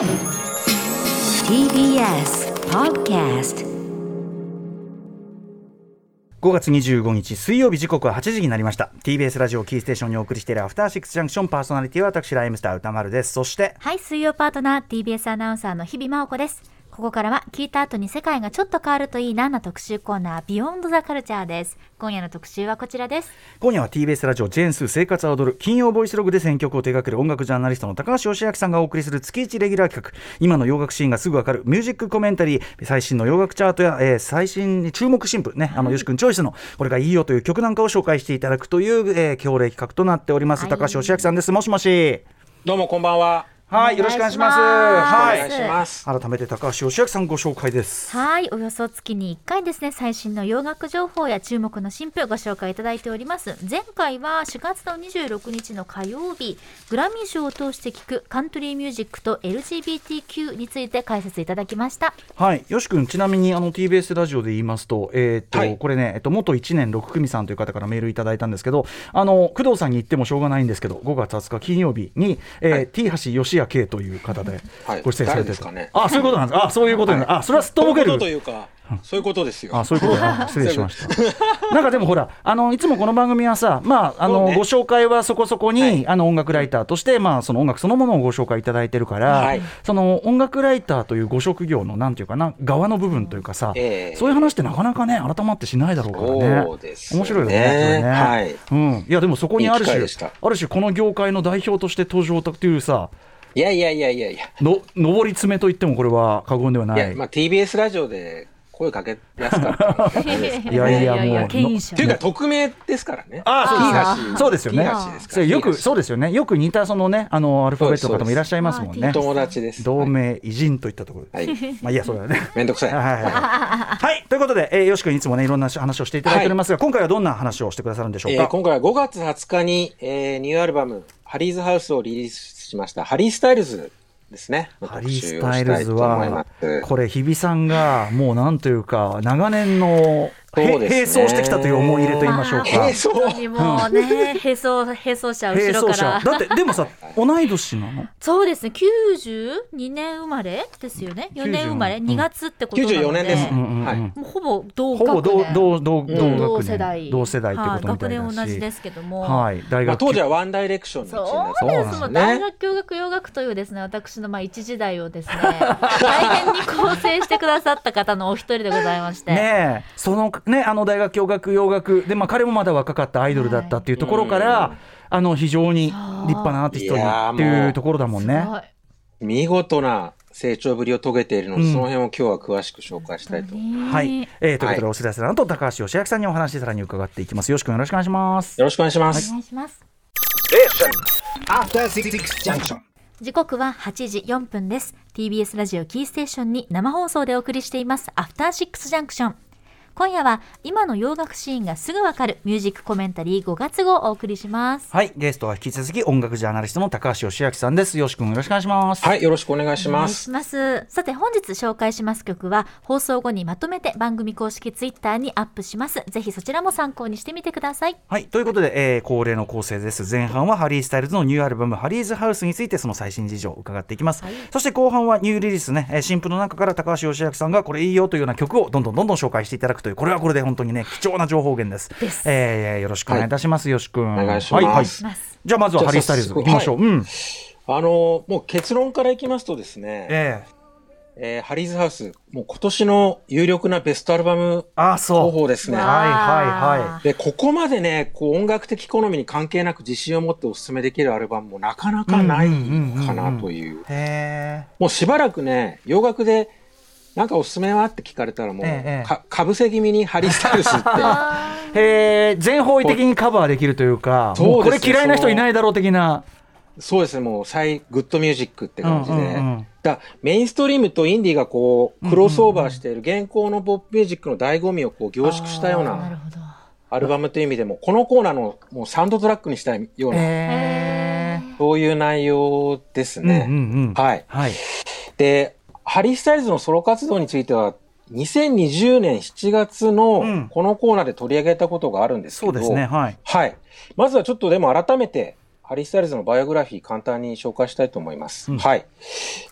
TBS Podcast 5月25日水曜日時刻は8時になりました TBS ラジオキーステーションにお送りしているアフターシックスジャンクションパーソナリティは私ライムスター歌丸ですそしてはい、水曜パートナー TBS アナウンサーの日々真央子です。ここからは聞いた後に世界がちょっと変わるといいなな特集コーナービヨンドザカルチャーです。今夜の特集はこちらです。今夜は TBS ラジオジェーンスー生活は踊る金曜ボイスログで選曲を手掛ける音楽ジャーナリストの高橋義明さんがお送りする月一レギュラー企画今の洋楽シーンがすぐわかるミュージックコメンタリー最新の洋楽チャートや、えー最新に注目新婦ねあのよし君チョイスのこれがいいよという曲なんかを紹介していただくという、えー、強例企画となっております、はい高橋義明さんですもしもしどうもこんばんは。はいよろしくお願いしますおはいお願いします。改めて高橋義明さんご紹介ですはい、およそ月に1回ですね、最新の洋楽情報や注目の新譜をご紹介いただいております。前回は4月の26日の火曜日、グラミー賞を通して聞くカントリーミュージックと LGBTQ について解説いただきました。はい、よし君、ちなみにあの TBS ラジオで言いますと、えーっとはいこれね、えっと、元1年6組さんという方からメールいただいたんですけど、あの工藤さんに言ってもしょうがないんですけど、5月20日金曜日に、えーはい T 橋義也圭という方ではい。ご出演されて誰ですかね。あそういうことなんです、あそういうことなんです、あそれはすっとぼけると。というか、そういうことですよ。あそういうこと。だ失礼しました。なんかでもほらあのいつもこの番組はさ、まああの、ね。ご紹介はそこそこに、はい。あの音楽ライターとしてまあその音楽そのものをご紹介いただいてるから、はい。その音楽ライターというご職業のなんていうかな側の部分というかさ、ええ。そういう話ってなかなかね改まってしないだろうからね。そうですね。面白いよね。ね。はい。うん。いやでもそこにある種ある種この業界の代表として登場というさ。いやいやいやいやいや。の上り詰めと言ってもこれは過言ではないい。や、まあ TBS ラジオで声かけやすかった いですか。いやいやもうというか匿名ですからね。ああーそうですそうですよねそれよくそうですよねよく似たそのねあのアルファベットの方もいらっしゃいますもんね友達です。同盟偉人といったところで、はい。まあいいやそうだねめんどくさい。はいはいはい、はい、ということで、えー、よし君いつもねいろんな話をしていただいておりますが、今回はどんな話をしてくださるんでしょうか、えー今回は5月20日に、えーニューアルバム、ハリーズハウスをリリースしました、ハリー・スタイルズですね。ハリー・スタイルズはこれ日比さんがもうなんというか長年のへそうですね。並走してきたという思い入れと言いましょうか。並走もうね、並走、並走者、後並ろから。だってでもさ 同い年なの？そうですね、92年生まれですよね。4年生まれ、うん2月ってことなので。94年です。ほぼ同ほぼ。同同同同学年。同世代。同世代ってことみたいだし、はい学年同じですけども。はい。大学まあ、当時はワンダイレクションの一員だったそうです、そうもうなんですね。大学教学洋楽というですね、私のまあ一時代をですね、大変に構成してくださった方のお一人でございまして。ねえ。そのねあの大学教学洋楽でまあ彼もまだ若かったアイドルだったっていうところから、うんあの非常に立派なアーティストにっていもううところだもんね見事な成長ぶりを遂げているので、うんその辺を今日は詳しく紹介したいと。よはい、えーということで、はいお知らせの後高橋義明さんにお話さらに伺っていきます。よろしくよろしくお願いします。ろしくお願いしまおす。願いします。After Six Junction 時刻は8時4分です。TBS ラジオキーステーションに生放送でお送りしています。アフターシックスジャンクション。今夜は今の洋楽シーンがすぐわかるミュージックコメンタリー5月号をお送りします。はい、ゲストは引き続き音楽ジャーナリストの高橋義明さんです。よろしくよろしくお願いします。はい、よろしくお願いしお願いします。さて本日紹介します曲は放送後にまとめて番組公式ツイッターにアップします。ぜひそちらも参考にしてみてください。はい、ということで、えー恒例の構成です。前半はハリー・スタイルズのニューアルバム、ハリーズ・ハウスについてその最新事情を伺っていきます。はいそして後半はニューリリースね、えー新譜の中から高橋義明さんがこれいいよというような曲をどんどんどんどん紹介していただくという、これはこれで本当にね、貴重な情報源です。ですえーよろしくお願いいたします、よし君。お願いしますはいはい。じゃあまずはハリー・スタイルズいきましょう。うん。あの、もう結論からいきますとですね、えええーハリーズハウス、もう今年の有力なベストアルバムああ、そう。候補ですね。はいはいはいで、ここまでね、こう音楽的好みに関係なく自信を持ってお勧めできるアルバムもなかなかないかなという。もうしばらくね、洋楽で、なんかおすすめは？って聞かれたらもう、ええかかぶせ気味にハリー・スタイルズって、へえ、全方位的にカバーできるというか、これ嫌いな人いないだろう的な。そうですね、もう the good music って感じで。うんうんうんだメインストリームとインディーがこう、クロスオーバーしている現行のポップミュージックの醍醐味をこう凝縮したような。アルバムという意味でも、このコーナーのもうサウンドトラックにしたいような、へえ。そういう内容ですね。うんうんうん。はい。はい。で、ハリー・スタイルズのソロ活動については、2020年7月うんのこのコーナーで取り上げたことがあるんですけど、そうですね。はい。はい。まずはちょっとでも改めて、ハリー・スタイルズのバイオグラフィー簡単に紹介したいと思います。うんはい。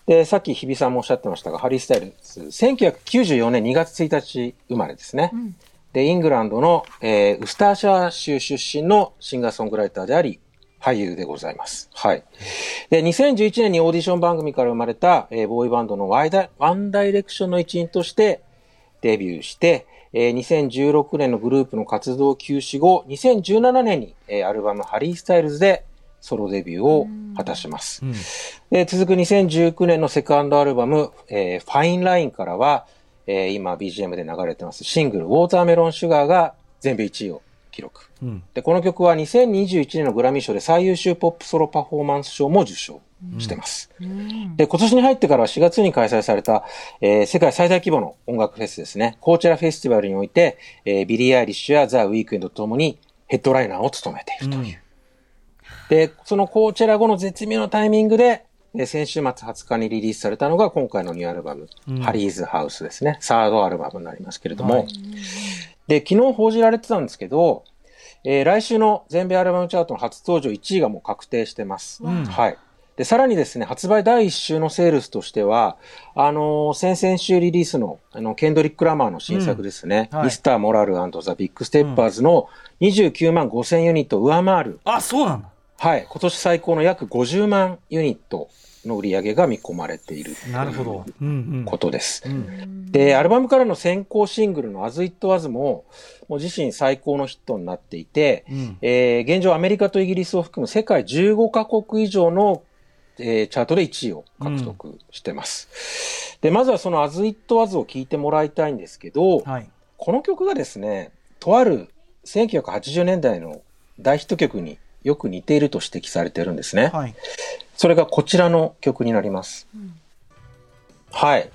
で、さっき日比さんもおっしゃってましたが、ハリー・スタイルズ、1994年2月1日生まれですね。んで、イングランドの、えーウスターシャー州出身のシンガーソングライターであり、俳優でございます。はい。で、2011年にオーディション番組から生まれた、えーボーイバンドのワイダワンダイレクションの一員としてデビューして、えー2016年のグループの活動休止後、2017年に、えーアルバムハリー・スタイルズでソロデビューを果たします。うんで続く2019年のセカンドアルバム、えーファインラインからは、えー今 BGM で流れてますシングル、ウォーターメロンシュガーが全米1位を記録。うんで、この曲は2021年のグラミー賞で最優秀ポップソロパフォーマンス賞も受賞してます。うんで、今年に入ってからは4月に開催された、えー世界最大規模の音楽フェスですね。コーチェラフェスティバルにおいて、えービリー・アイリッシュやザ・ウィークエンドとともにヘッドライナーを務めているという。で、そのコーチェラ後の絶妙なタイミングで、えー先週末20日にリリースされたのが今回のニューアルバム、うんハリーズ・ハウスですね。サードアルバムになりますけれども、はいで、昨日報じられてたんですけど、えー来週の全米アルバムチャートの初登場1位がもう確定してます。うん。はい。で、さらにですね、発売第1週のセールスとしては、あのー先々週リリースの、あの、ケンドリック・ラマーの新作ですね、うん。はい。ミスター・モラルザ・ビッグ・ステッパーズの29万5千ユニットを上回る、あそうなんだ。はい、今年最高の約50万ユニットの売り上げが見込まれているなるほどうんうんことです。うんで、アルバムからの先行シングルの As It Was も、もう自身最高のヒットになっていて、うんえー現状アメリカとイギリスを含む世界15カ国以上の、えーチャートで1位を獲得してます。で、まずはその As It Was を聴いてもらいたいんですけど、はいこの曲がですね、とある1980年代の大ヒット曲によく似ていると指摘されてるんですね。はいそれがこちらの曲になります。はい。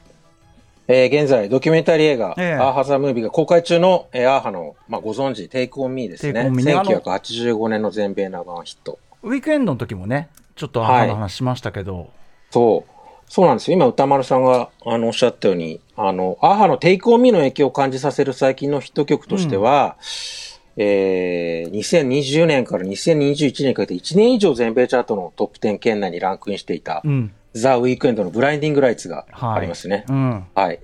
えー現在、ドキュメンタリー映画、ええアーハザムービーが公開中の、えーアーハの、まあ、ご存知、テイクオンミーですね。ねあの1985年の全米ナンバーヒット。ウィークエンドの時もねちょっとはいあの話しましたけど、そう。そうなんですよ。今、宇多丸さんが、あの、おっしゃったように、あの、アーハの Take On Me の影響を感じさせる最近のヒット曲としては、えー、2020年から2021年にかけて1年以上全米チャートのトップ10圏内にランクインしていた、うん。ザ・ウィークエンドの Blinding Lights がはい。ありますね。うん。はい。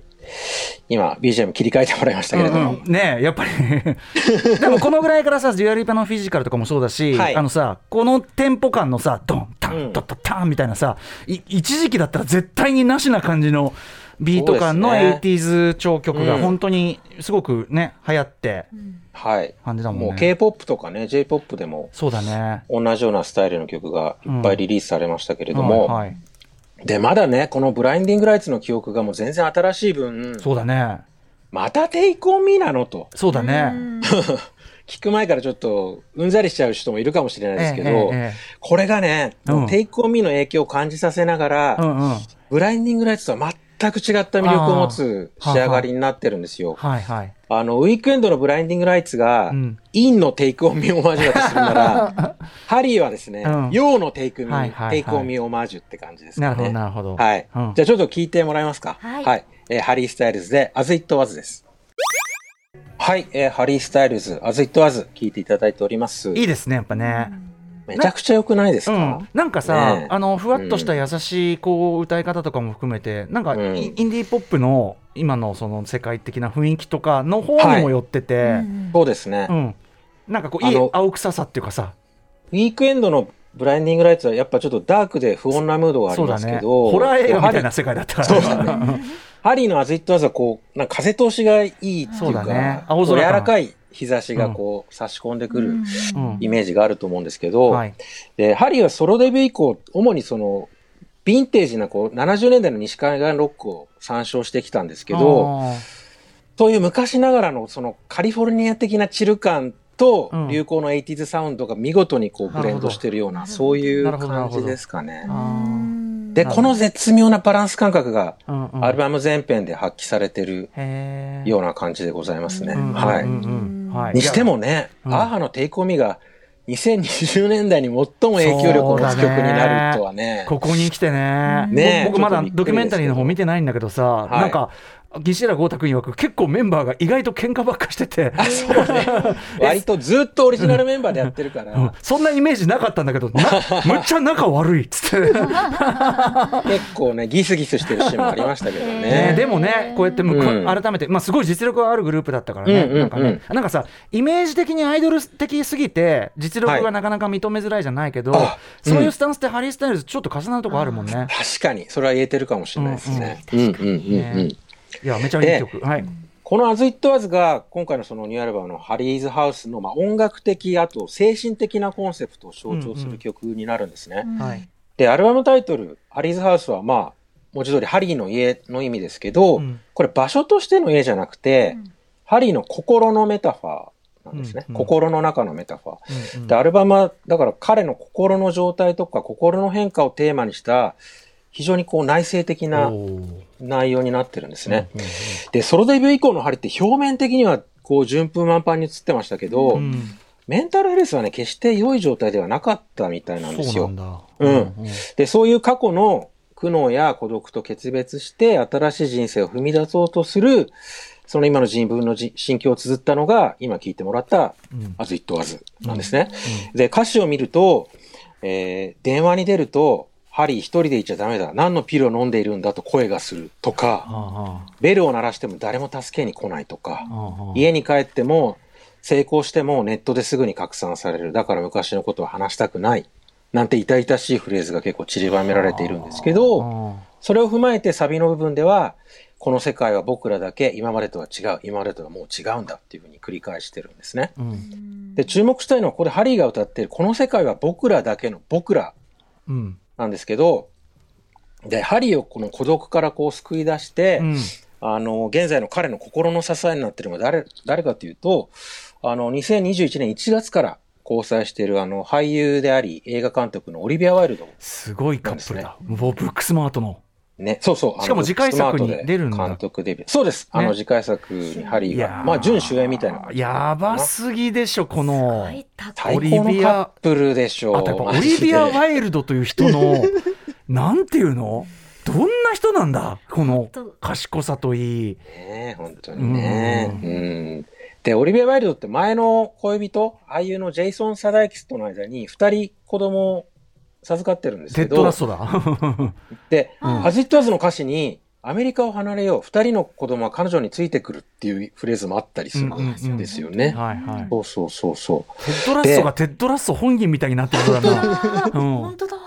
今、BGM 切り替えてもらいましたけれども。うんうんねえやっぱり。でもこのぐらいからさデュア・リパの Physical とかもそうだし、はい。あのさこのテンポ感のさドンタンうん。ドッタタンみたいなさ、い一時期だったら絶対になしな感じのビート感のそうですね 80s 調曲がうん。本当にすごくね流行ってはい。感じだもんね。もう K-POP とかね、J-POP でもそうだね。同じようなスタイルの曲がいっぱいリリースされましたけれども、はいはい。で、まだね、このブラインディングライツの記憶がもう全然新しい分、そうだね。またテイクオンミーなのと。そうだね。聞く前からちょっとうんざりしちゃう人もいるかもしれないですけど、ええええこれがね、うん。 Take On Me の影響を感じさせながら、うんうん。 Blinding Lights とは全く違った魅力を持つ仕上がりになってるんですよ。はいはいあの、ウィークエンドの Blinding Lights が、うん陰の Take On Me オマージュだとするなら、ハリーはですね、うん陽の Take Me、はいはいはい Take On Me オマージュって感じですかね。なるほどなるほどはい。うんじゃあちょっと聞いてもらえますか？はいえーハリー・スタイルズで、As It Was です。はい、えーハリー・スタイルズ、As It Was、聞いていただいております。いいですねやっぱね、めちゃくちゃ良くないですか、うん、なんかさ、ねえ。あのふわっとした優しいこう歌い方とかも含めて、なんかイ,、うん。インディーポップの今のその世界的な雰囲気とかの方にも寄ってて、そうですね。うん。なんかこういい青臭さっていうかさ。ウィークエンドのブラインディングライツはやっぱちょっとダークで不穏なムードがありますそうだね。けど、ホラー映画みたいなハ世界だった。かそうだらハリーのアズイットワズはこう、なんか風通しがいいっていうそうね。青空柔らかい日差しがこう、差し込んでくるうん。イメージがあると思うんですけど、はい。で、ハリーはソロデビュー以降、主にその、ヴィンテージなこう、70年代の西海岸ロックを参照してきたんですけど、あそういう昔ながらのそのカリフォルニア的なチル感とうん。流行の 80s サウンドが見事にこうブレンドしてるような、そういう感じですかね。で、この絶妙なバランス感覚がアルバム全編で発揮されてるような感じでございますね。うん。はい。にしてもね、うん。アーハのテイクオミが2020年代に最も影響力を持つ曲になるとはね。ここに来てね、ねえ僕僕まだドキュメンタリーの方見てないんだけどさ、い。なんか西浦豪太君曰く結構メンバーが意外と喧嘩ばっかしてて、割とずっとオリジナルメンバーでやってるかうん。ら、そんなイメージなかったんだけどな むっちゃ仲悪いっつって、結構ね、ギスギスしてるシーンもありましたけどね。ね。でもねこうやって改めて、まあ、すごい実力があるグループだったからね、うんうんうん。なんかねなんかさイメージ的にアイドル的すぎて実力がなかなか認めづらいじゃないけど、あそういうスタンスってハリー・スタイルズちょっと重なるとこあるもんね。確かに、それは言えてるかもしれないですね。うんうん。うんうんねいやめちゃいい曲、はい、この As It Was が今回のそのニューアルバムのハリーズハウスのまあ音楽的、あと精神的なコンセプトを象徴する曲になるんですね。はい。で、アルバムタイトル、ハリーズハウスはまあ、文字通りハリーの家の意味ですけど、うんこれ場所としての家じゃなくて、ハリーの心のメタファーなんですね。うん。うん。心の中のメタファー。うん。うん。で、アルバムは、だから彼の心の状態とか心の変化をテーマにした、非常にこう内省的な内容になってるんですね。うんうんで、ソロデビュー以降のハリって表面的にはこう順風満帆に映ってましたけど、うんメンタルヘルスはね、決して良い状態ではなかったみたいなんですよ。そうなんだ。うんで、そういう過去の苦悩や孤独と決別して新しい人生を踏み出そうとする、その今の自分のじ心境を綴ったのが、今聞いてもらったうん、As It Was なんですね。で、歌詞を見ると、えー電話に出ると、ハリー一人でいちゃダメだ。何のピルを飲んでいるんだと声がするとか、あベルを鳴らしても誰も助けに来ないとか家に帰っても成功してもネットですぐに拡散される。だから昔のことは話したくない。なんて痛々しいフレーズが結構散りばめられているんですけど、あそれを踏まえてサビの部分では、この世界は僕らだけ今までとは違う。今までとはもう違うんだっていうふうに繰り返してるんですね。あうんで、注目したいのはここでハリーが歌っているこの世界は僕らだけの僕らうんなんですけど、で、ハリーをこの孤独からこう救い出して、うんあの、現在の彼の心の支えになっているのが誰、誰かというと、あの、2021年1月から交際しているあの、俳優であり、映画監督のオリビア・ワイルド。すごいカップルだ。もうブックスマートの。ね、そうそう。しかも次回作に出るんだ監督デビュー。そうです。あねの、次回作にハリーが、まあ、準主演みたいな。やばすぎでしょ、この。オリビアカップルでしょう。あとやっぱオリビア・ワイルドという人の、なんていうの？どんな人なんだ？この当賢さといい。ね本当にね。ううん。で、オリビア・ワイルドって前の恋人、俳優のジェイソン・サダイキスとの間に二人子供を授かってるんですけどテッド・ラッソだ。で、うん As It Was の歌詞に、アメリカを離れよう、二人の子供は彼女についてくるっていうフレーズもあったりするんですよね。はいはい。そうそうそうそう。テッドラッソがテッドラッソ本人みたいになってるからな。うん本当だ。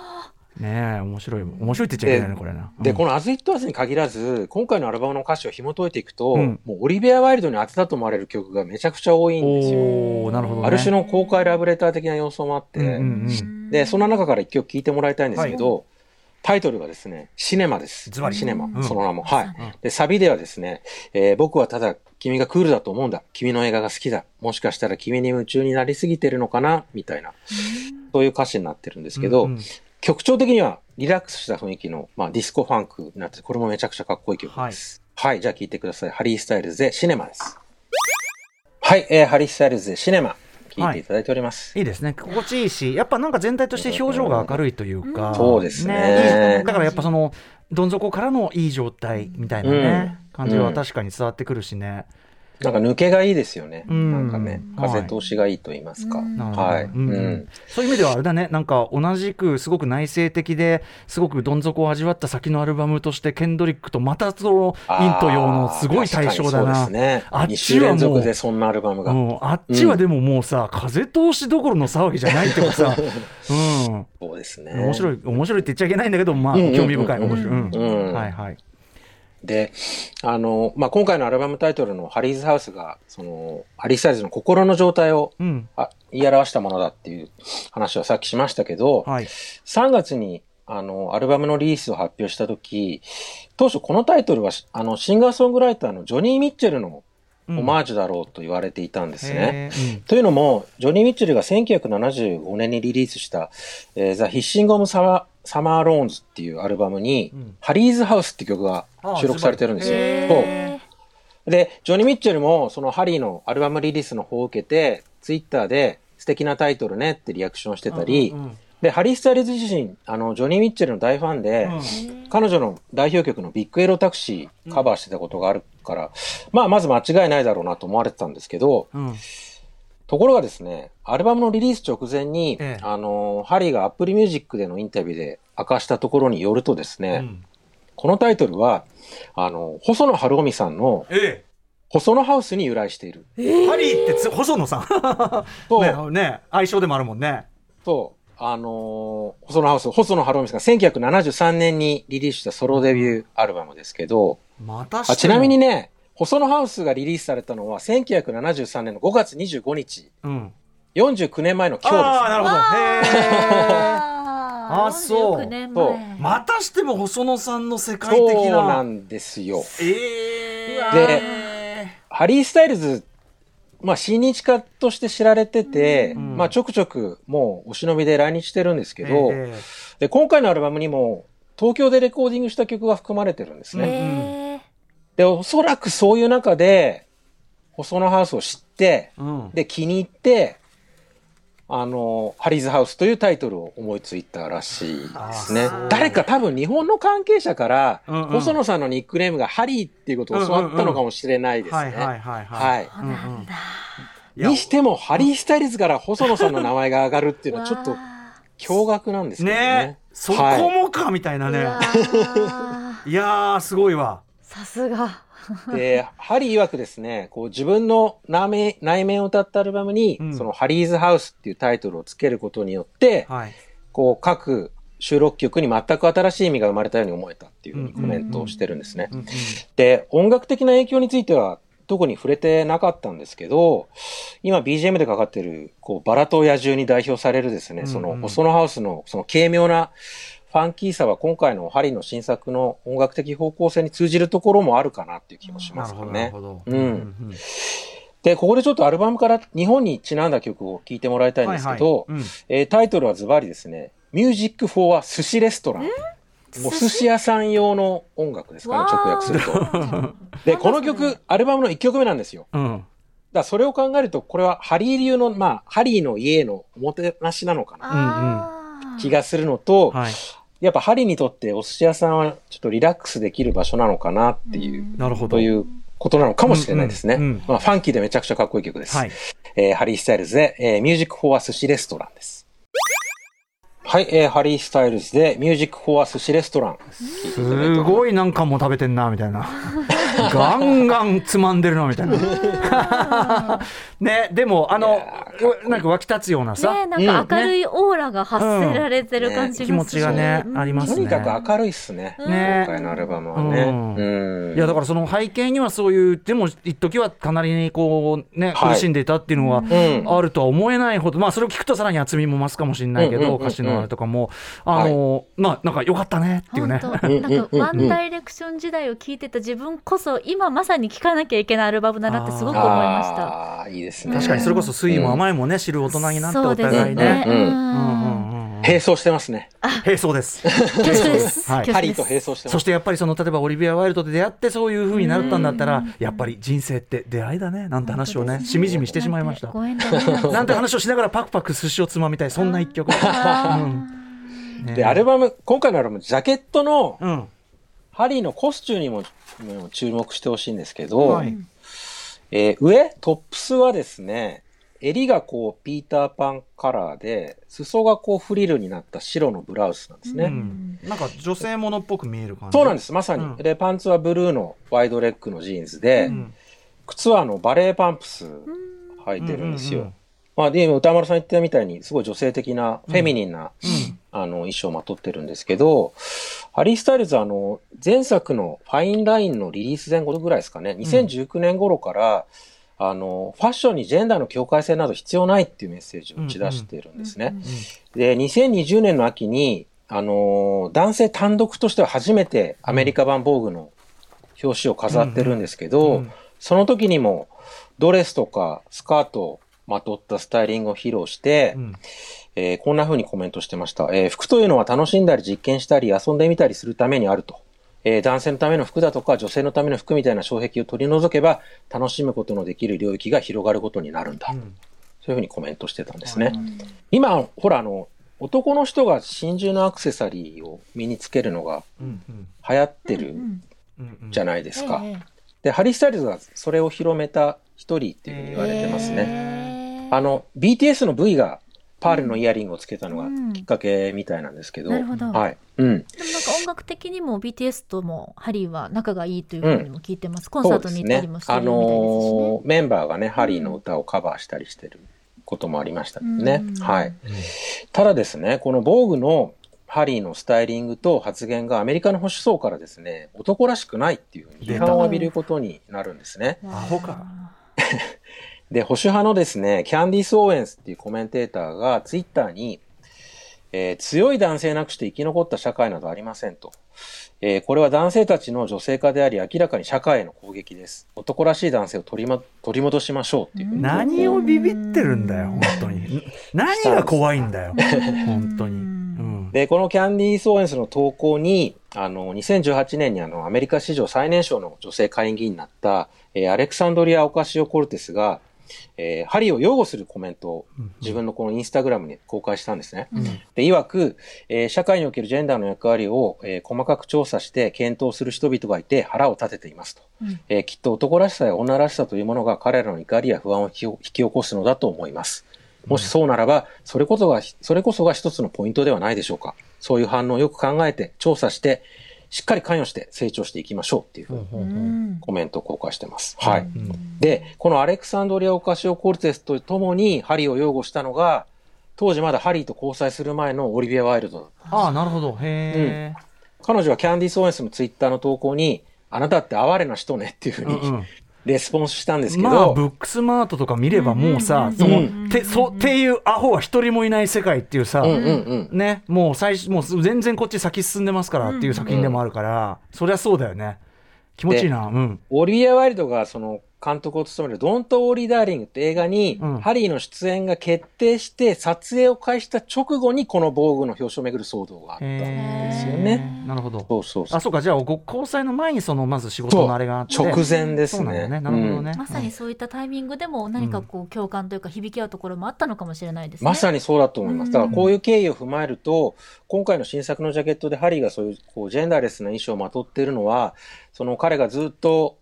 ねえ、面白い。面白いって言っちゃいけないね、これな。で、うんこの As It Was に限らず、今回のアルバムの歌詞を紐解いていくと、うんもうオリビア・ワイルドに宛てたと思われる曲がめちゃくちゃ多いんですよ。なるほど、ね。ある種の公開ラブレター的な要素もあって、うんうんうんで、その中から一曲聴いてもらいたいんですけど、タイトルがですね、シネマです。ズバリシネマ、うんその名も。はい。で、サビではですね、えー僕はただ君がクールだと思うんだ。君の映画が好きだ。もしかしたら君に夢中になりすぎてるのかなみたいな、そういう歌詞になってるんですけど、うんうん曲調的にはリラックスした雰囲気の、まあ、ディスコファンクになってて、これもめちゃくちゃかっこいい曲です。はい、じゃあ聴いてください。ハリー・スタイルズでシネマです。はい、えー、ハリー・スタイルズでシネマ、聴いていただいております。い。いですね。心地いいしやっぱなんか全体として表情が明るいというか、そうですね。いいだからやっぱそのどん底からのいい状態みたいなね、うん。感じは確かに伝わってくるしね、なんか抜けがいいですよね。うん。なんかね、はい。風通しがいいと言いますか。はい。うん。うん。そういう意味ではあれだね。なんか同じくすごく内省的ですごくどん底を味わった先のアルバムとしてケンドリックとまたそのインと用のすごい対象だな。あっ2ちはもうでそんなアルバムが。うん、あっちはでももうさ、風通しどころの騒ぎじゃないっていうかさ、うん、そうですね。面白い面白いって言っちゃいけないんだけど、まあ、興味深い。面白い、うん。うん。はいはいで、あの、まあ、今回のアルバムタイトルのハリーズハウスが、その、ハリー・スタイルズの心の状態をうん。あ言い表したものだっていう話はさっきしましたけど、はい。3月にあのアルバムのリリースを発表した時当初このタイトルはあのシンガーソングライターのジョニー・ミッチェルのオマージュだろうと言われていたんですね。へー。というのも、ジョニー・ミッチェルが1975年にリリースした、えー、ザ・ヒッシング・オム・サマサマー・ローンズっていうアルバムに、うん。ハリーズ・ハウスって曲が収録されてるんですよ。で、ジョニー・ミッチェルもそのハリーのアルバムリリースの方を受けて、ツイッターで素敵なタイトルねってリアクションしてたり、うんうんで、ハリー・スタイルズ自身、あの、ジョニ・ミッチェルの大ファンで、彼女の代表曲の Big Yellow Taxi カバーしてたことがあるから、まあ、まず間違いないだろうなと思われてたんですけど、うん。ところがですね、アルバムのリリース直前に、ええ。あの、ハリーがアップルミュージックでのインタビューで明かしたところによるとですね、うん。このタイトルは、あの、細野晴臣さんのえ細野ハウスに由来している。えハリーってつ細野さん。そう。ねね相性でもあるもんね。そう、あのー細野ハウス、細野晴臣さんが1973年にリリースしたソロデビューアルバムですけど、またしても。あちなみにね、細野ハウスがリリースされたのは1973年の5月25日、うん。49年前の今日です。ああなるほど。へああそう。49年そう。前えまたしても細野さんの世界そう的ななんですよ。えでえハリー・スタイルズ、まあ、親日家として知られてて、うん。まあ、ちょくちょくもうお忍びで来日してるんですけど、ええ。で、今回のアルバムにも、東京でレコーディングした曲が含まれてるんですね。えで、おそらくそういう中で、細野ハウスを知って、うん。で、気に入って、あの、ハリーズハウスというタイトルを思いついたらしいですね。誰か多分日本の関係者から、うんうん。細野さんのニックネームがハリーっていうことを教わったのかもしれないですはいね。はいはい。はい。そうなんだ。いやにしても、ハリー・スタイルズから細野さんの名前が上がるっていうのはちょっとわ驚愕なんですけどね。ねそこもかみたいなね、い、やーすごいわ。さすが で、ハリー曰くですね、こう自分の内面内面を歌ったアルバムに、うん。そのハリーズハウスっていうタイトルをつけることによって、はい。こう各収録曲に全く新しい意味が生まれたように思えたっていうふうにコメントをしてるんですね。で、音楽的な影響については特に触れてなかったんですけど、今 BGM でかかってる、こう、バラと野獣に代表されるですね、その、細野ハウスの、その軽妙なファンキーさは今回のハリーの新作の音楽的方向性に通じるところもあるかなっていう気もしますよね。なる。ほどうん。うんで、ここでちょっとアルバムから日本にちなんだ曲を聴いてもらいたいんですけど、はいはい。うん。えータイトルはズバリですね、 Music for a Sushi Restaurant。お寿司。屋さん用の音楽ですかね、直訳すると。で、この曲、アルバムの1曲目なんですよ。うん。だからそれを考えると、これはハリー流の、まあ、ハリーの家へのおもてなしなのかな、気がするのと、はいやっぱハリーにとってお寿司屋さんはちょっとリラックスできる場所なのかなっていう、なるほどということなのかもしれないですね。うんうんうんまあ、ファンキーでめちゃくちゃかっこいい曲です。はいえーハリー・スタイルズで、えー Music for a Sushi Restaurant です。はい、えーハリー・スタイルズで、 Music for a Sushi Restaurant。すごい何貫も食べてんなみたいなガンガンつまんでるなみたいな。ねでもあのなんか湧き立つようなさ、ねなんか明るいオーラが発せられてる感じがする、気持ちがねありますね。とにかく明るいっすね。ね。今回のアルバムはね。いやだからその背景にはそういうでも一時はかなりにこうねはい。苦しんでいたっていうのはうん。あるとは思えないほど、まあそれを聞くとさらに厚みも増すかもしれないけど、歌詞のあれとかも。あの、まあなんか良かったねっていうね。本当なんかワンダイレクション時代を聞いてた自分こそ今まさに聴かなきゃいけないアルバムだなってすごく思いました。ああ、いいですね。確かにそれこそ酸いも甘いもね、知る大人になってお互いね。並走してますね。並走です。恐縮です。はいハリーと並走してます。そしてやっぱりその例えばオリビア・ワイルドで出会ってそういう風になったんだったら、やっぱり人生って出会いだねなんて話をねしみじみしてしまいました。ご縁だねなんて話をしながらパクパク寿司をつまみたいそんな一曲。で、アルバム、今回のアルバム、ジャケットのうんハリーのコスチュームにもも注目してほしいんですけど、はい。えー上、トップスはですね、襟がこうピーターパンカラーで、裾がこうフリルになった白のブラウスなんですね。うん。なんか女性ものっぽく見える感じ？そうなんです、まさに。うん。で、パンツはブルーのワイドレッグのジーンズで、うん。靴はあのバレーパンプス履いてるんですよ。うんうんうんまあ、で、今歌丸さん言ったみたいに、すごい女性的な、フェミニンな、うんあの、衣装をまとってるんですけど、ハリー・スタイルズはあの、前作のファインラインのリリース前後ぐらいですかね、2019年頃から、あの、ファッションにジェンダーの境界線など必要ないっていうメッセージを打ち出してるんですね。で、2020年の秋に、あの、男性単独としては初めてアメリカ版防具の表紙を飾ってるんですけど、うん。その時にもドレスとかスカートをまとったスタイリングを披露して、うんえーこんな風にコメントしてました、えー服というのは楽しんだり実験したり遊んでみたりするためにあると。えー男性のための服だとか女性のための服みたいな障壁を取り除けば楽しむことのできる領域が広がることになるんだ。うんそういう風にコメントしてたんですね。今、ほら、あの、男の人が真珠のアクセサリーを身につけるのがうんうん流行ってるうんうんうんじゃないですか。ええで、ハリー・スタイルズがそれを広めた一人っていうふうに言われてますね。ねあの、BTS の V がパールのイヤリングをつけたのがうんきっかけみたいなんですけど、なるほどはい。うん。でもなんか音楽的にも BTS ともハリーは仲がいいというふうにも聞いてます。コンサートに行ったりもしてるあみたいですしね。のーメンバーがね、ハリーの歌をカバーしたりしてることもありましたね。うんはい。ただですね、この防具のハリーのスタイリングと発言がアメリカの保守層からですね、男らしくないっていうふうに批判を浴びることになるんですね。アホかで、保守派のですね、キャンディース・オーエンスっていうコメンテーターがツイッターに、えー強い男性なくして生き残った社会などありませんと。えーこれは男性たちの女性化であり、明らかに社会への攻撃です。男らしい男性を取り,、ま、取り戻しましょうっていう。何をビビってるんだよ本当に何が怖いんだよ 本当にうんで、このキャンディー・ソーエンスの投稿に、あの、2018年にあの、アメリカ史上最年少の女性下院議員になった、えーアレクサンドリア・オカシオ・コルテスが、えーハリーを擁護するコメントを自分のこのインスタグラムに公開したんですね。で、曰く、えー社会におけるジェンダーの役割を、えー細かく調査して検討する人々がいて腹を立てていますと。うんえーきっと男らしさや女らしさというものが彼らの怒りや不安を引き引き起こすのだと思います。もしそうならば、それこそが、それこそが一つのポイントではないでしょうか。そういう反応をよく考えて、調査して、しっかり関与して成長していきましょうっていうふうにうんコメントを公開してます。はい。うん。で、このアレクサンドリア・オカシオ・コルテスと共にハリーを擁護したのが、当時まだハリーと交際する前のオリビア・ワイルド。だった。ああなるほど。へえ彼女はキャンディー・ソーエンスのツイッターの投稿に、あなたって哀れな人ねっていうふうに、うんうんレスポンスしたんですけど、まあブックスマートとか見ればもうさ、その、うんてそっていうアホは一人もいない世界っていうさ。ねもう最初もう全然こっち先進んでますからっていう作品でもあるから、そりゃそうだよね。気持ちいいな。うん。オリビア・ワイルドがその監督を務めるドント・オーリー・ダーリングって映画に、うん。ハリーの出演が決定して撮影を開始した直後にこの防具の表彰をめぐる騒動があったんですよね。なるほど。そうそうそう。あそうか。じゃあご交際の前にそのまず仕事のあれがあって。直前ですね。そうなんだね。なるほどね、まさにそういったタイミングでも何かこう共感というか響き合うところもあったのかもしれないですね。まさにそうだと思います。うん。だからこういう経緯を踏まえると、今回の新作のジャケットでハリーがそういうこうジェンダーレスな衣装をまとっているのは、その彼がずっと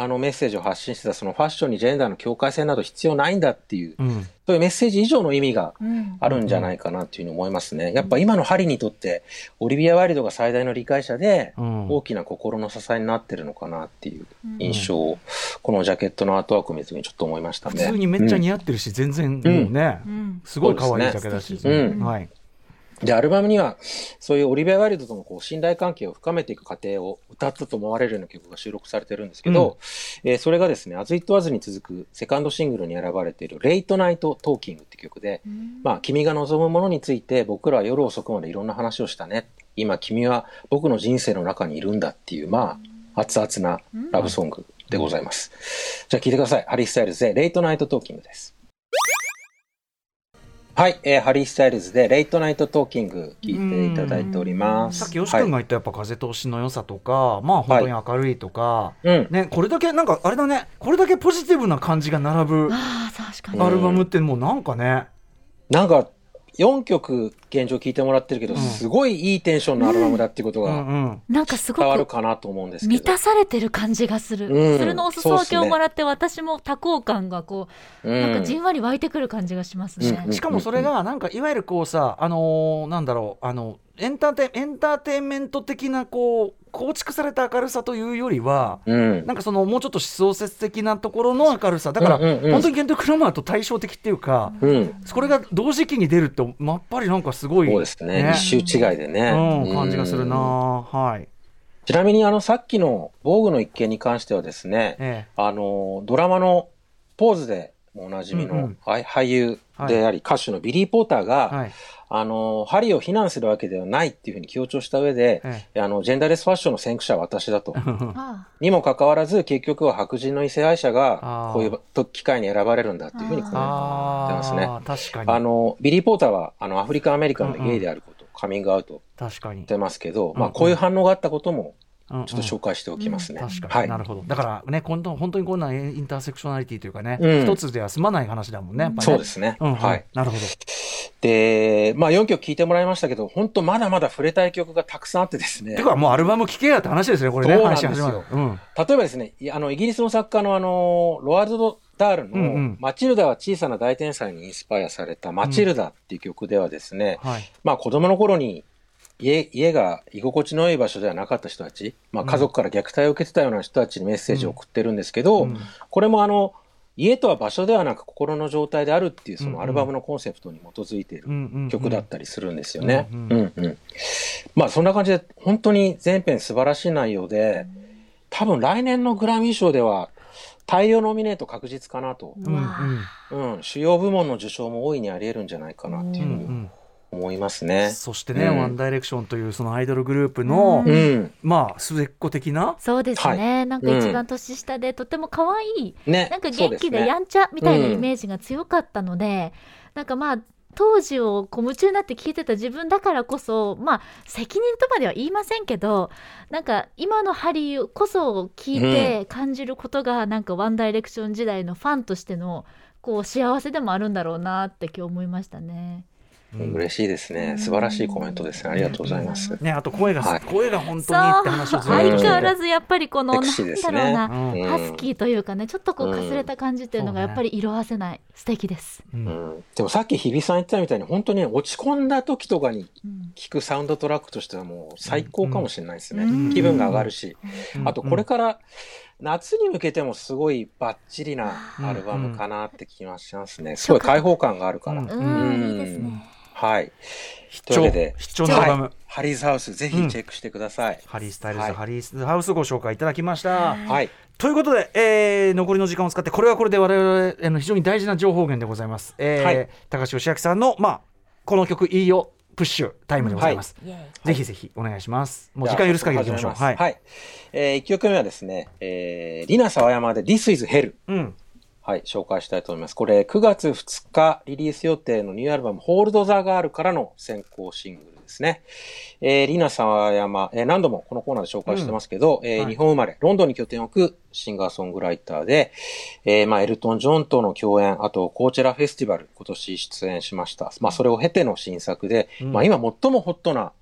あのメッセージを発信してたそのファッションにジェンダーの境界線など必要ないんだっていう、うん。そういうメッセージ以上の意味がうんあるんじゃないかなっていうふうに思いますね。やっぱ今のハリーにとって、オリビア・ワイルドが最大の理解者で、うん。大きな心の支えになってるのかなっていう印象を、このジャケットのアートワークを見るときにちょっと思いましたね。普通にめっちゃ似合ってるし、全然もうね、うん。すごい可愛いジャケだし、そうですねうん。はい、で、アルバムには、そういうオリビア・ワイルドとのこう信頼関係を深めていく過程を歌ったと思われるような曲が収録されてるんですけど、えーそれがですね、As It Was に続くセカンドシングルに選ばれている、レイトナイト・トーキングって曲で、まあ、君が望むものについて僕らは夜遅くまでいろんな話をしたね。今君は僕の人生の中にいるんだっていう、まあ、熱々なラブソングでございます。じゃあ聴いてください。ハリー・スタイルズで、 Late Night Talking です。はい、えーハリー・スタイルズで、 Late Night Talking 聴いていただいております。さっき吉君が言ったやっぱ風通しの良さとか、まあ本当に明るいとか、うんね、これだけなんかあれだねこれだけポジティブな感じが並ぶ。アルバムってもうなんかね、なんか、4曲現状聴いてもらってるけど、ん。すごいいいテンションのアルバムだっていうことうんがうんなん。かすご伝わるくかなと思うんですけど。満たされてる感じがする。うん。それのお裾分けをもらって私も多幸感がこう、うんなんかじんわり湧いてくる感じがしますね。うん。しかもそれがなんかいわゆるこうさあのーなんだろうあのエンターテイエンターテインメント的なこう構築された明るさというよりは、うん。なんかそのもうちょっと小説的なところの明るさ。だから、うんうんうん。本当にケント・クラマーと対照的っていうか、うん。これが同時期に出るってやっぱりなんかすごいそうですね。一周違いでね。うん、感じがするな、うん。はい、ちなみに、あの、さっきの防具の一件に関してはですね、えあの、ドラマのポーズでおなじみの、うんうん。はい俳優であり、歌手のビリー・ポーターが、あの、ハリーを非難するわけではないっていうふうに強調した上で、えあの、ジェンダーレスファッションの先駆者は私だと。あ にもかかわらず、結局は白人の異性愛者あがー、こういう機会に選ばれるんだっていうふうにコメントしてますね。確かに。あの、ビリー・ポーターは、あの、アフリカンアメリカンでゲイであることをカミングアウト確かに。してますけど、うんまあ、こういう反応があったことも、ちょっと紹介しておきますね。確かに、はい。なるほどだからね今度本当にこんなインターセクショナリティというかね、うん一つでは済まない話だもんねやっぱりねそうですね。うんうんはい。なるほどで、まあ4曲聴いてもらいましたけど、本当まだまだ触れたい曲がたくさんあってですね。てかもうアルバム聴けやって話ですね、これね、話始まる。うん。例えばですね、いあの、イギリスの作家のあの、ロワルド・ダールうんうんの、マチルダは小さな大天才にインスパイアされたマチルダっていう曲ではですね、はい。まあ子供の頃に家、家が居心地のいい場所ではなかった人たち、まあ家族から虐待を受けてたような人たちにメッセージを送ってるんですけど、うんこれもあの、家とは場所ではなく心の状態であるっていうそうんうんのアルバムのコンセプトに基づいているうんうんうん曲だったりするんですよね。ううんんうん。まあそんな感じで本当に全編素晴らしい内容で、多分来年のグラミー賞では太陽ノミネート確実かなと。うんうんうん。主要部門の受賞も大いにあり得るんじゃないかなっていう思いますね。そしてね、うんワンダイレクションというそのアイドルグループの、うんうん。まあ末っ子的な？そうですね、はなんか一番年下でとても可愛い、ね。なんか元気でやんちゃみたいなイメージが強かったので、なんかまあ当時をこう夢中になって聞いてた自分だからこそまあ責任とまでは言いませんけどなんか今のハリーこそ聞いて感じることが、なんかワンダイレクション時代のファンとしてのこう幸せでもあるんだろうなって今日思いましたね。嬉しいですね。素晴らしいコメントですね。ありがとうございます。ね、あと声が、はい声が本当にって話をずっと相変わらずやっぱりこのセなんだろうな、ハスキーというかねちょっとこううんかすれた感じっていうのがやっぱり色あせない素敵です。でもさっき日比さん言ってたみたいに本当に落ち込んだ時とかにうん聞くサウンドトラックとしてはもう最高かもしれないですね。うん気分が上がるし。うんあとこれから夏に向けてもすごいバッチリなアルバムかなって気がしますね。すごい開放感があるから。うんいいですね。はい。必で、必聴のアルバム、はいハリーズハウスぜひチェックしてください。ハリー・スタイルズ、はいハリー・ハウスご紹介いただきました。はい。ということで、えー残りの時間を使ってこれはこれで我々への非常に大事な情報源でございます。えーはい高橋義明さんの、まあ、この曲いいよプッシュタイムでございます。イエーイぜひぜひお願いします。もう時間許す限りいきましょう。はい。はい。えー、1曲目はですね、えー、リナ沢山で This is Hell。うん。はい、紹介したいと思います。これ、9月2日リリース予定のニューアルバム、ホールド・ザ・ガールからの先行シングルですね。えー、リナ沢山、えー何度もこのコーナーで紹介してますけど、えーはい日本生まれ、ロンドンに拠点を置くシンガーソングライターで、えーまあ、エルトン・ジョンとの共演、あと、コーチェラフェスティバル、今年出演しました。まあ、それを経ての新作で、うんまあ、今最もホットな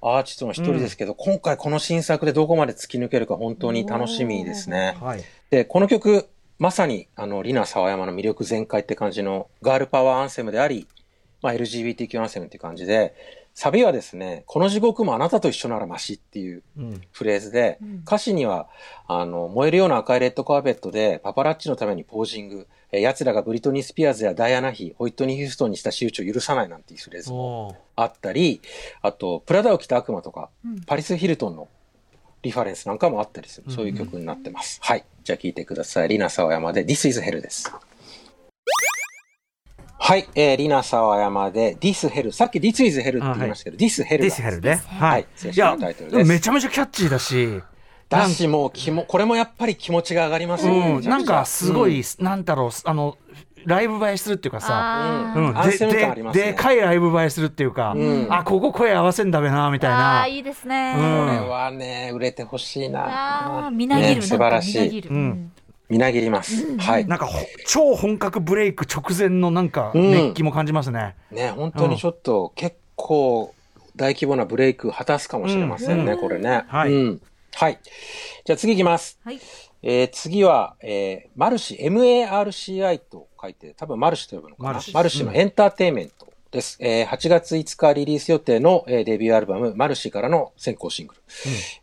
アーティストの一人ですけど、今回この新作でどこまで突き抜けるか本当に楽しみですね。はい。で、この曲、まさに、あの、リナ沢山の魅力全開って感じのガールパワーアンセムであり、まあ、LGBTQ アンセムっていう感じで、サビはですね、この地獄もあなたと一緒ならマシっていううん。フレーズで、うん。歌詞には、あの、燃えるような赤いレッドカーペットでパパラッチのためにポージング、えー奴らがブリトニー・スピアーズやダイアナ妃、ホイットニー・ヒューストンにした仕打ちを許さないなんていうフレーズもあったり、あと、プラダを着た悪魔とか、うん。パリス・ヒルトンのリファレンスなんかもあったりする、うんそういう曲になってます。はい。じゃあ聴いてください。リナ沢山で This is Hell です。はい。えー、リナ沢山で This Hell。さっき This is Hell って言いましたけど、This Hell ディスヘルね。ははいい。正式なタイトルですめちゃめちゃキャッチーだし。だし、もう気も、これもやっぱり気持ちが上がりますよね。うん、なんかすごい、なんだろう、あの、ライブ映えするっていうかさ、うん、でででかいライブ映えするっていうか、うんあここ声合わせんだべなみたいあなーいいですね。うんこれはね、売れてほしいな。みなぎる、ね素晴らしい。なんかみなぎる。うんみなぎります。はい。なんかほ超本格ブレイク直前のなんかうん熱気も感じますね。ね、本当にちょっと結構大規模なブレイク果たすかもしれませんね、うんこれね。はいうん。はい。じゃあ次行きます。はい。えー次は、えーマルシ、MARCI と書いて、多分マルシと呼ぶのかな。マルシマルシのエンターテインメントです。えー8月5日リリース予定の、えーデビューアルバム、マルシからの先行シングル。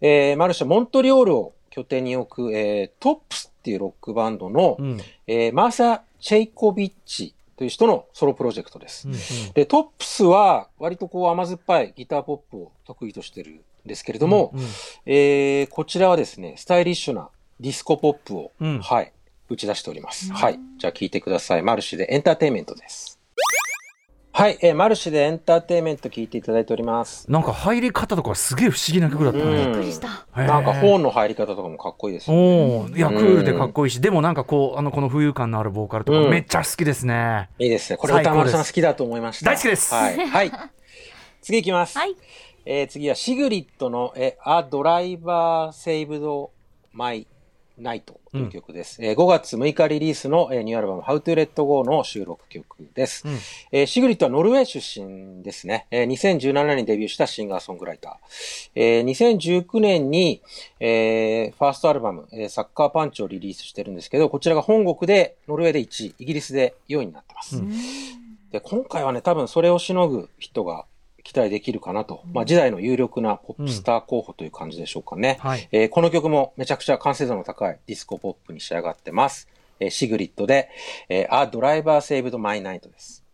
えーマルシはモントリオールを拠点に置く、えートップスっていうロックバンドの、うんえーマーサ・チェイコビッチという人のソロプロジェクトです。うんで、トップスは割とこう甘酸っぱいギターポップを得意としてるんですけれども、うんうんえーこちらはですね、スタイリッシュなディスコポップを、うんはい、打ち出しております。はい。じゃあ聞いてください。マルシで Entertainment です。はい、えーマルシで Entertainment 聞いていただいております。なんか入り方とかすげえ不思議な曲だったうんね。びっくりした。なんかホーンの入り方とかもかっこいいですよね。おお、いやクールでかっこいいし、でもなんかこうあのこの浮遊感のあるボーカルとかうんめっちゃ好きですね。いいですね。これ歌丸さんです好きだと思いました。大好きですはい。はい。次行きます。はい。えー次はシグリッドの、え、A Driver Saved My Night という曲です。えー5月6日リリースの、えーニューアルバム How to Let Go の収録曲です。うんえーシグリットはノルウェー出身ですね。えー2017年にデビューしたシンガーソングライター。えー2019年に、えーファーストアルバム、えー Sucker Punch をリリースしてるんですけど、こちらが本国でノルウェーで1位、イギリスで4位になってます。で今回はね、多分それをしのぐヒットが期待できるかなと。まあ次代の有力なポップスター候補という感じでしょうかね。はいえーこの曲もめちゃくちゃ完成度の高いディスコポップに仕上がってます。えーシグリッドで、えー、A Driver Saved My Night です。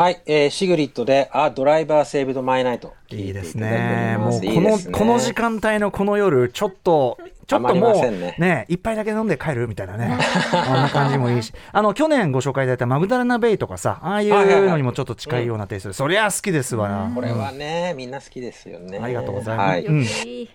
はい、えーシグリッドで A Driver Saved My Night。いいです聴いていただいております。ねもうこのいいですね。この時間帯のこの夜ちょっとちょっともうね。ね一杯だけ飲んで帰るみたいなね。あんな感じもいいし。あの去年ご紹介いただいたマグダラナベイとかさああいうのにもちょっと近いようなテイストでそりゃ好きですわ。これはね、みんな好きですよね。ありがとうございます。はい、うん。よし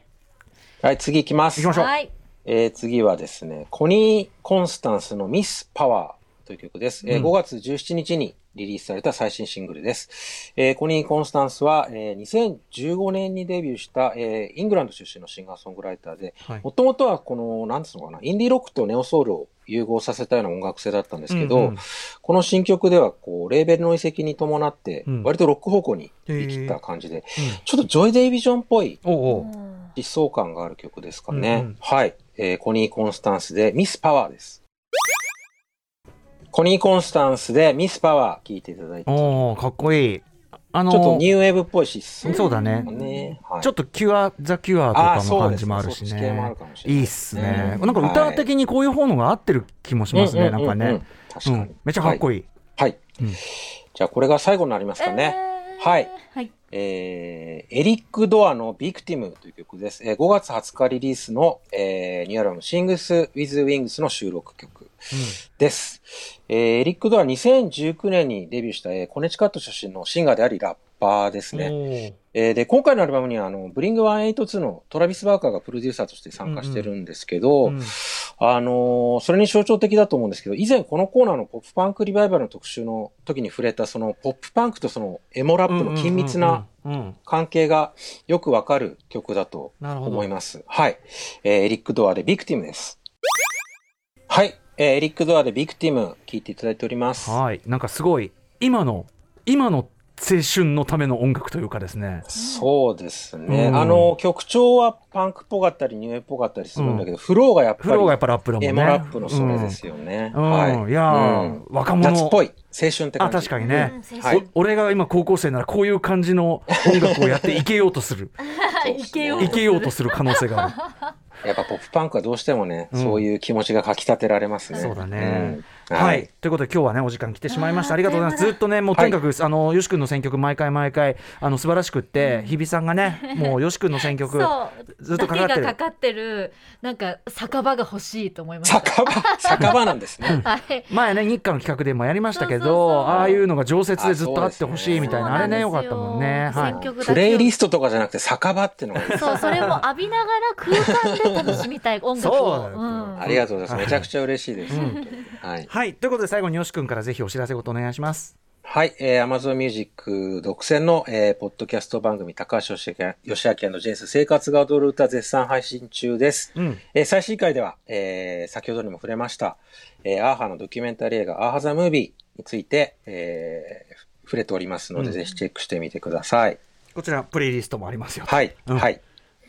はい次行きます。行きましょう。はい。えー次はですね、コニー・コンスタンスのミス・パワーという曲です。えーうん。5月17日にリリースされた最新シングルです。えーコニー・コンスタンスは、えー2015年にデビューした、えーイングランド出身のシンガーソングライターではい、もともとはこの、なんつうのかな、インディーロックとネオソウルを融合させたような音楽性だったんですけど、うんうんこの新曲では、こう、レーベルの移籍に伴ってうん、割とロック方向に振り切った感じで、うんちょっとジョイ・デイビジョンっぽい疾走感がある曲ですかね。うんうんはい。えーコニー・コンスタンスで Miss Power です。コニー・コンスタンスで Miss Power 聞いていただいて、ちょおおかっこいい。あのっとニューウェーブっぽい疾走そうだね。ね。はい、ちょっとキュア・ザ・キュアとかの感じもあるしね。いいいっすね。うんなんか歌的にこういう方のが合ってる気もしますね。なんかね。確かに、うん。めっちゃかっこいい。はい。はい。うん。じゃあこれが最後になりますかね。えーはい。はい。えーエリック・ドアのビクティムという曲です。えー5月20日リリースの、えーニューアルバム Sings with Wings の収録曲です。えーエリック・ドアは2019年にデビューした、えーコネチカット出身のシンガーでありラッパーですね。ねえーで、今回のアルバムにはあの、ブリング182のトラビス・バーカーがプロデューサーとして参加してるんですけど、あのーそれに象徴的だと思うんですけど、以前このコーナーのポップパンクリバイバルの特集の時に触れた、そのポップパンクとそのエモラップの緊密なうんうんうんうん関係がよくわかる曲だと思います。はい。えーエリック・ドアで Victim です。はい。えーエリック・ドアで Victim 聞いていただいております。はい。なんかすごい今の今の青春のための音楽というかですね。そうですね。うん。あの、曲調はパンクっぽかったり、ニューエっぽかったりするんだけど、フローがやっぱり、フローがやっぱラップだもんね。エモラップのそれですよね。うん。はい。うん。い。やー若者。夏っぽい。青春って感あじ。確かにね、うんはいお俺が今高校生ならこういう感じの音楽をやっていけようとする。いけよういけようとする可能性があやっぱポップパンクはどうしてもね、うん。そういう気持ちがかき立てられますね。そうだねはい、ということで今日はねお時間来てしまいました。ありがとうございます。ずっとねもうとにかく、あのよし君の選曲毎回毎回あの素晴らしくって、日比さんがねもう よし君の選曲ずっとかかってる。だけがかかってるなんか酒場が欲しいと思いました。酒場、酒場なんですね。はい。前ね日韓の企画でもやりましたけどそうそうそう。ああいうのが常設でずっとあってほしいあみたいなあ,、れねよかったもんね。はい。選曲だけ。をプレイリストとかじゃなくて酒場っていうのがいいですね。そう。それも浴びながら空間で楽しみたい音楽を。そうだよん。ありがとうございます。めちゃくちゃ嬉しいです。はい。はいということで最後によし君からぜひお知らせごとお願いしますはい、えー、Amazon Music 独占の、えー、ポッドキャスト番組、高橋義明義明ジェンス生活が踊る歌絶賛配信中です。うんえー最新回では、えー、先ほどにも触れました、えー、アーハのドキュメンタリー映画、アーハザムービーについて、えー、触れておりますので、うんぜひチェックしてみてください。こちらプレイリストもありますよはい、うんはい。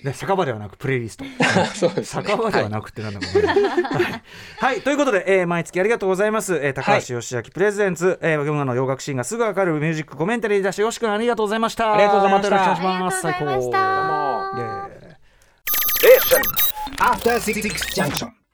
ね、酒場ではなくプレイリスト。そうですね。酒場ではなくてなんだろうね、はい、はい。ということで、えー毎月ありがとうございます、えー高橋義明プレゼンツ、えー、今の洋楽シーンがすぐわかるミュージックコメンタリー出してよし君ありがとうございました。ありがとうございました。たよろしくおありがとうご願いします。ざいまし最高た。イエーイ。After Six Junction.